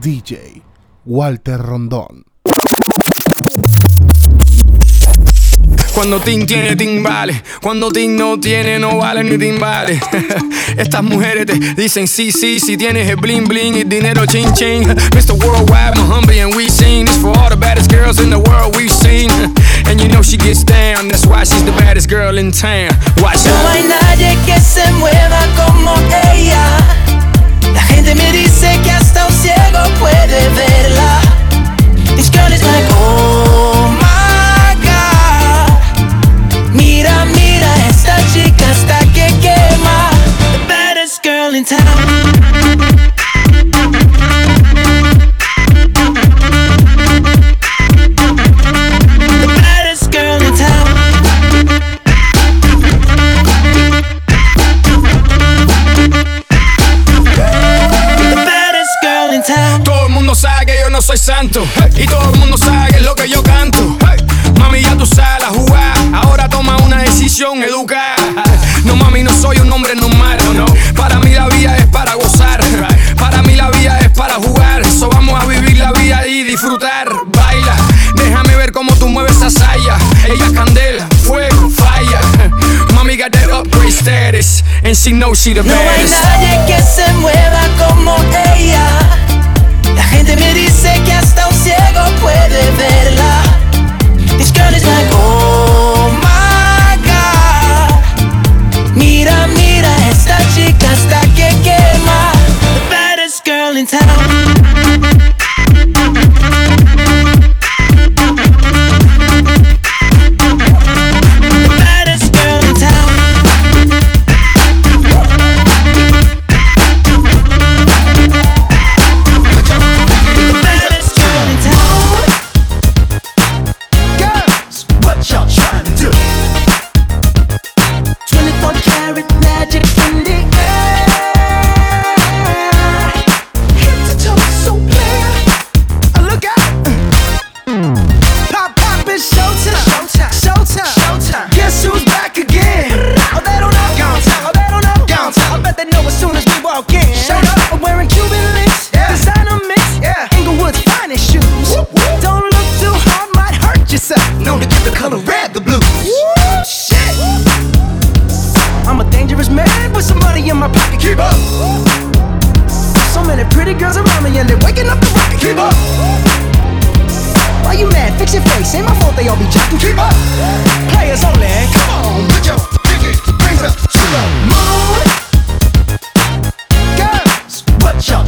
DJ Walter Rondón. Cuando Tim tiene timbales, cuando Tim no tiene, no vale ni timbales. Estas mujeres te dicen sí, sí, si tienes el bling bling y dinero ching ching. Mr. Worldwide, Muhammad, and we sing this for all the baddest girls in the world we've seen. And you know she gets down, that's why she's the baddest girl in town. Watch No hay nadie que se mueva como ella. La gente me dice que ciego puede verla. This girl is like, oh my god. Mira, mira, esta chica hasta que quema. The baddest girl in town. No santo. Y todo el mundo sabe que es lo que yo canto. Mami, ya tú sabes la jugada. Ahora toma una decisión educada. No, mami, no soy un hombre normal. Para mí la vida es para gozar. Para mí la vida es para jugar. So vamos a vivir la vida y disfrutar. Baila, déjame ver cómo tú mueves esa saya. Ella es candela, fuego, falla. Mami got that upgrade status. And she knows she the No hay nadie que se mueva como ella. La gente me dice que hasta un ciego puede verla. This girl is like, oh my god. Mira, mira, esta chica hasta que quema. The baddest girl in town. Known to get the color red, the blues. Woo, Shit. I'm a dangerous man with some money in my pocket. Keep up. So many pretty girls around me and they're waking up the rocket. Keep up. Why you mad? Fix your face. Ain't my fault they all be jacking. Keep up. Players only. Come on, put your pinky rings up to the moon. Girls, what y'all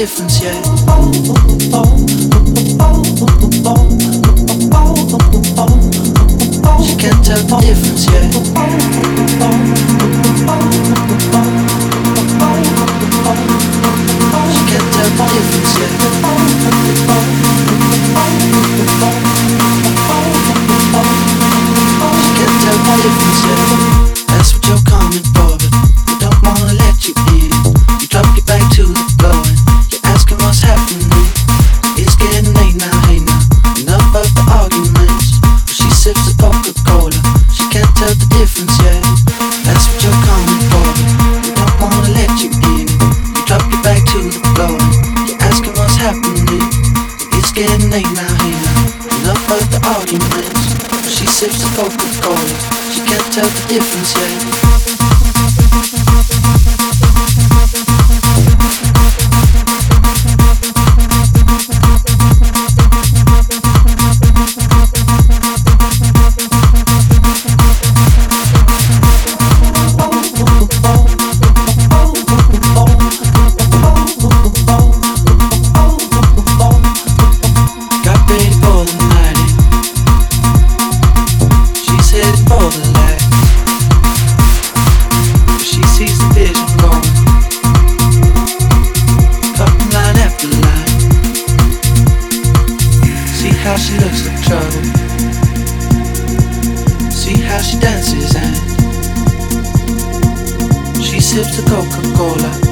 difference yet. trouble. See how she dances and she sips the Coca Cola.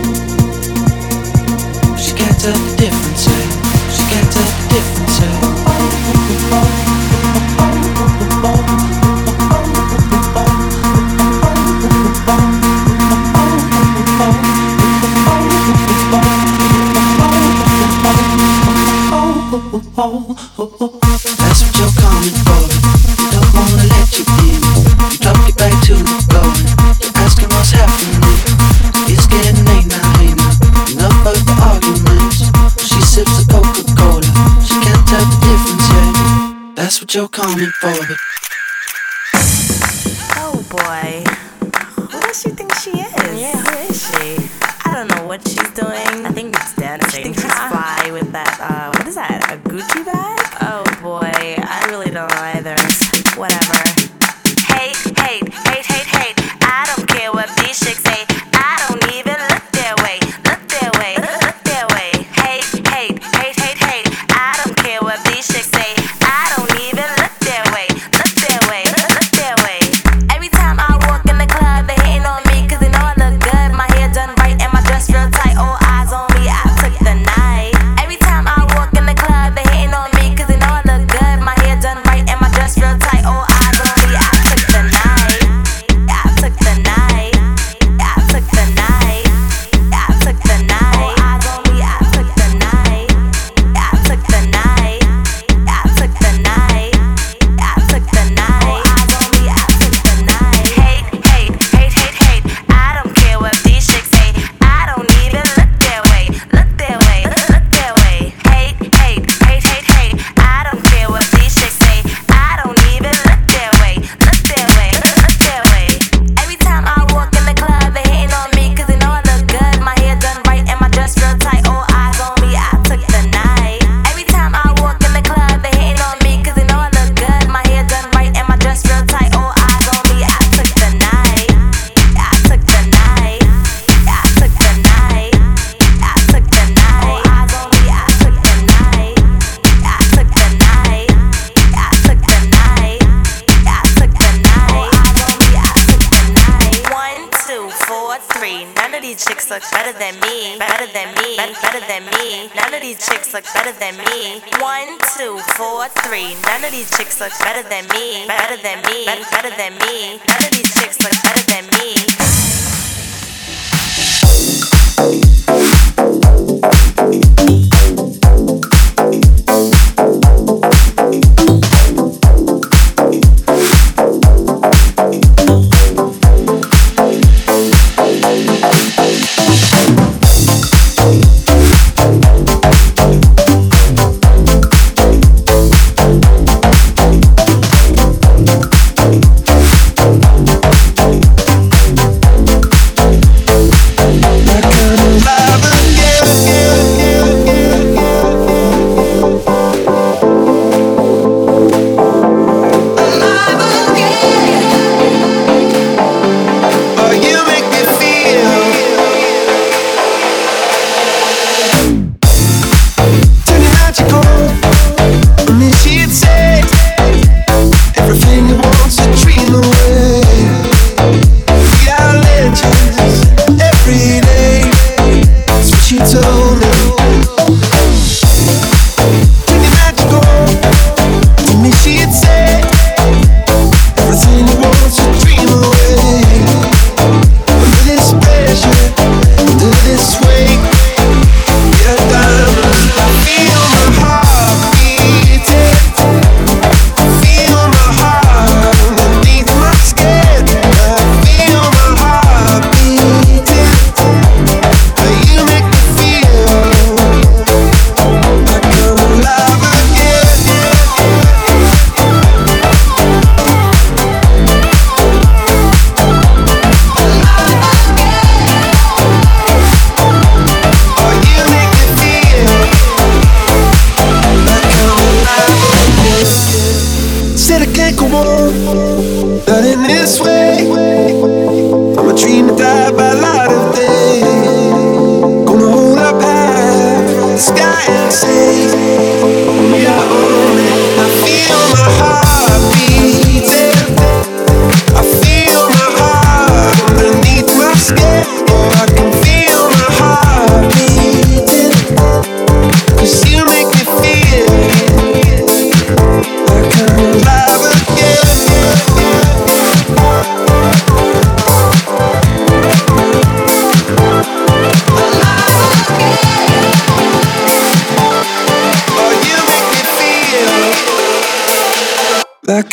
Look better than me, better than me, better than me. None of these chicks look better than me. One, two, four, three. None of these chicks look better than me, better than me, better than me. None of these chicks look better than me.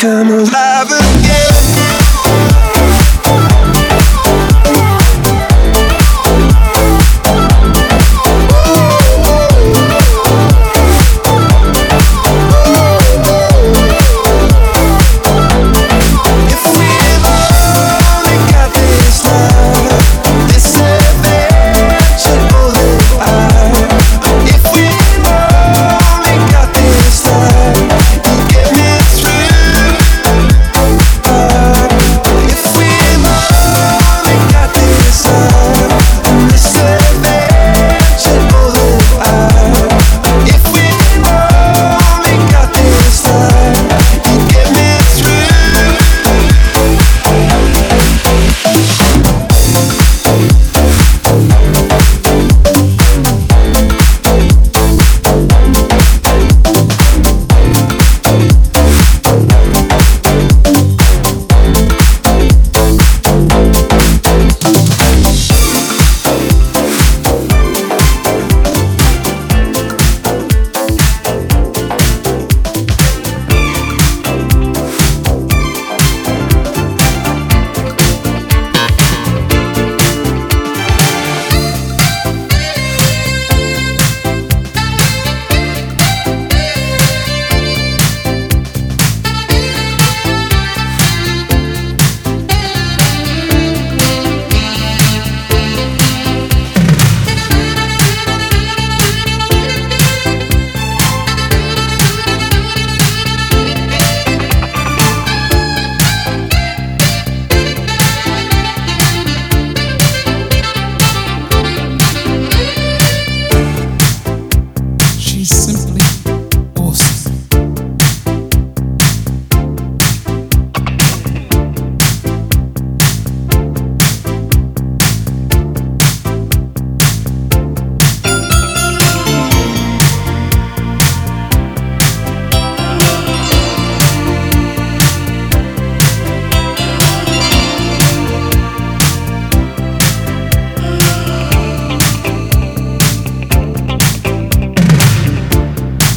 come alive.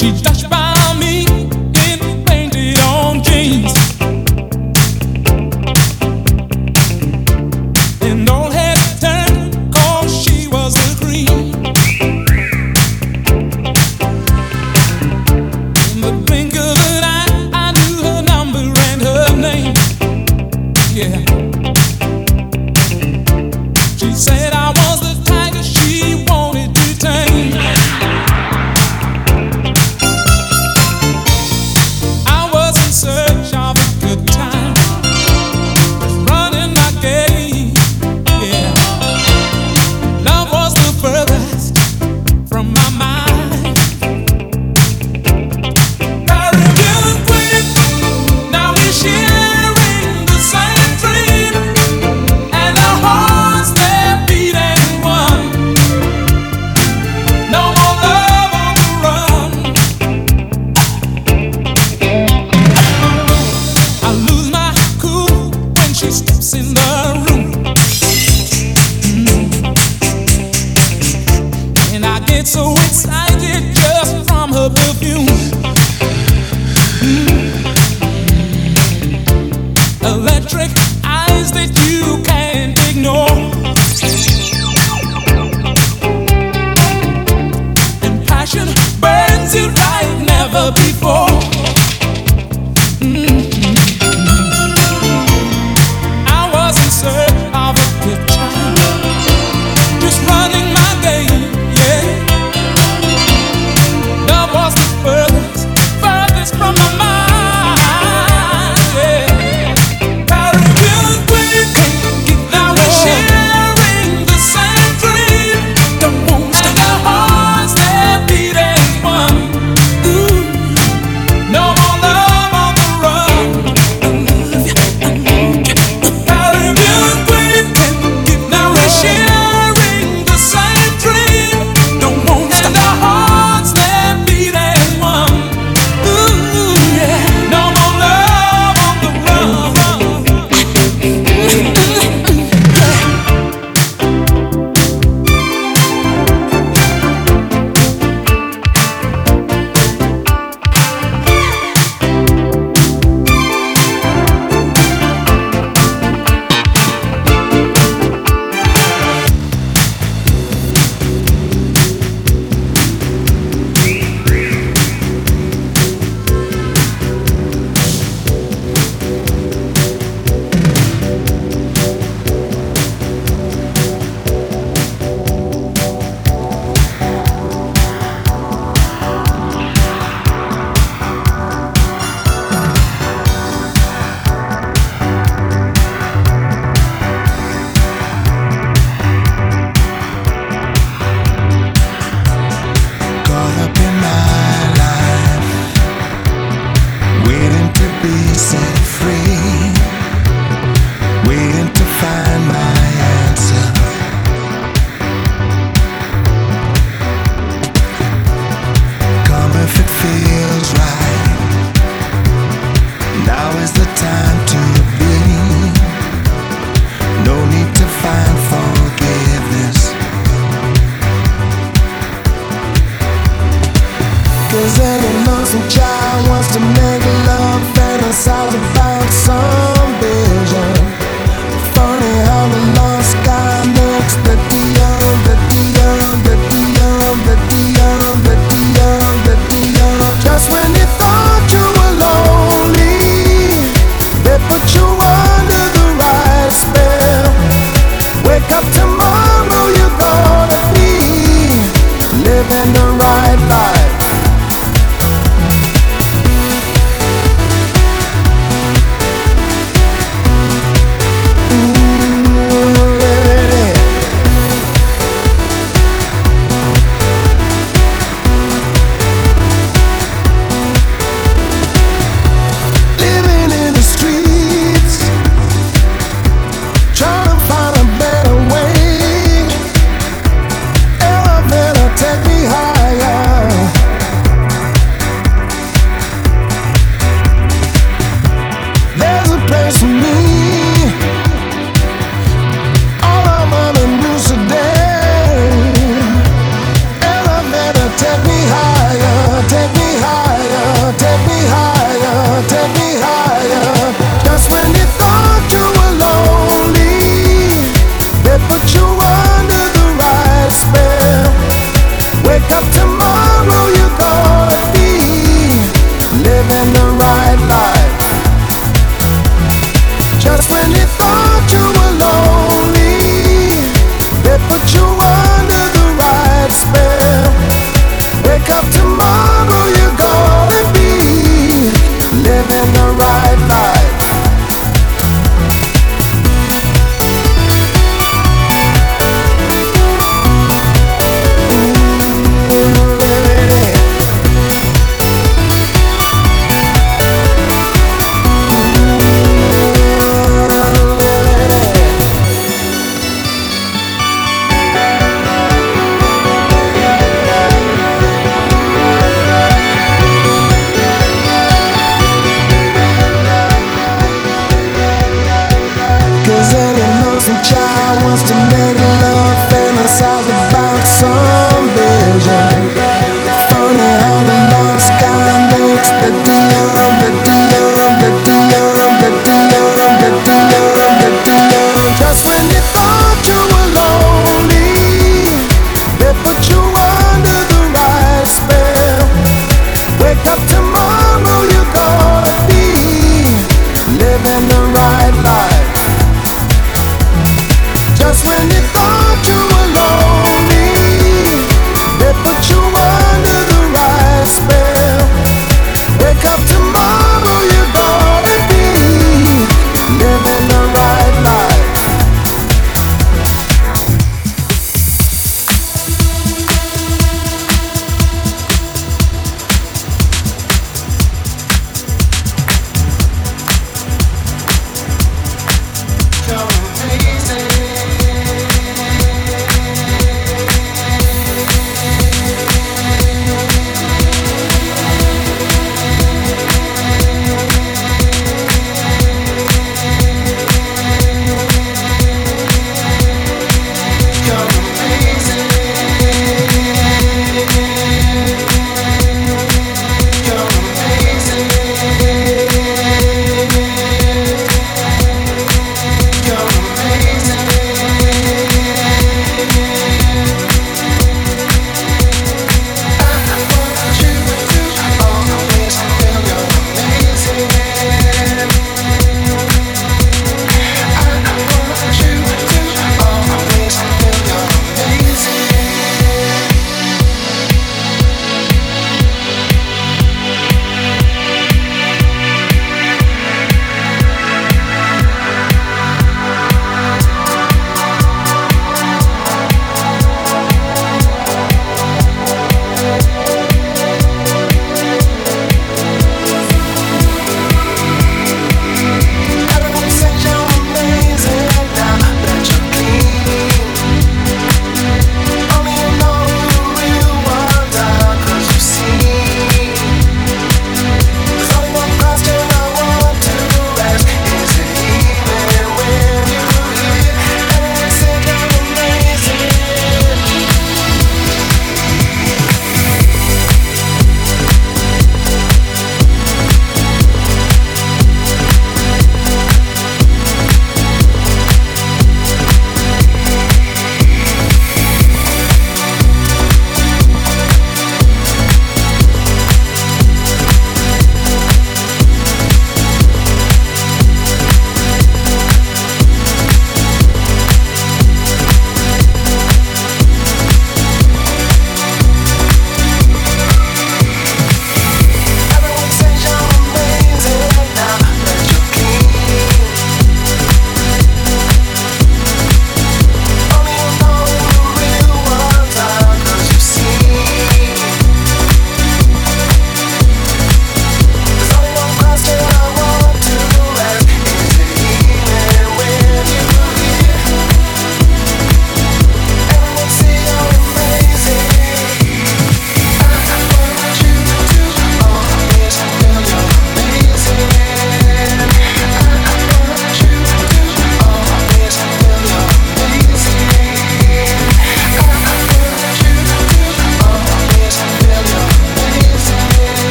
Take me higher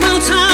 small time.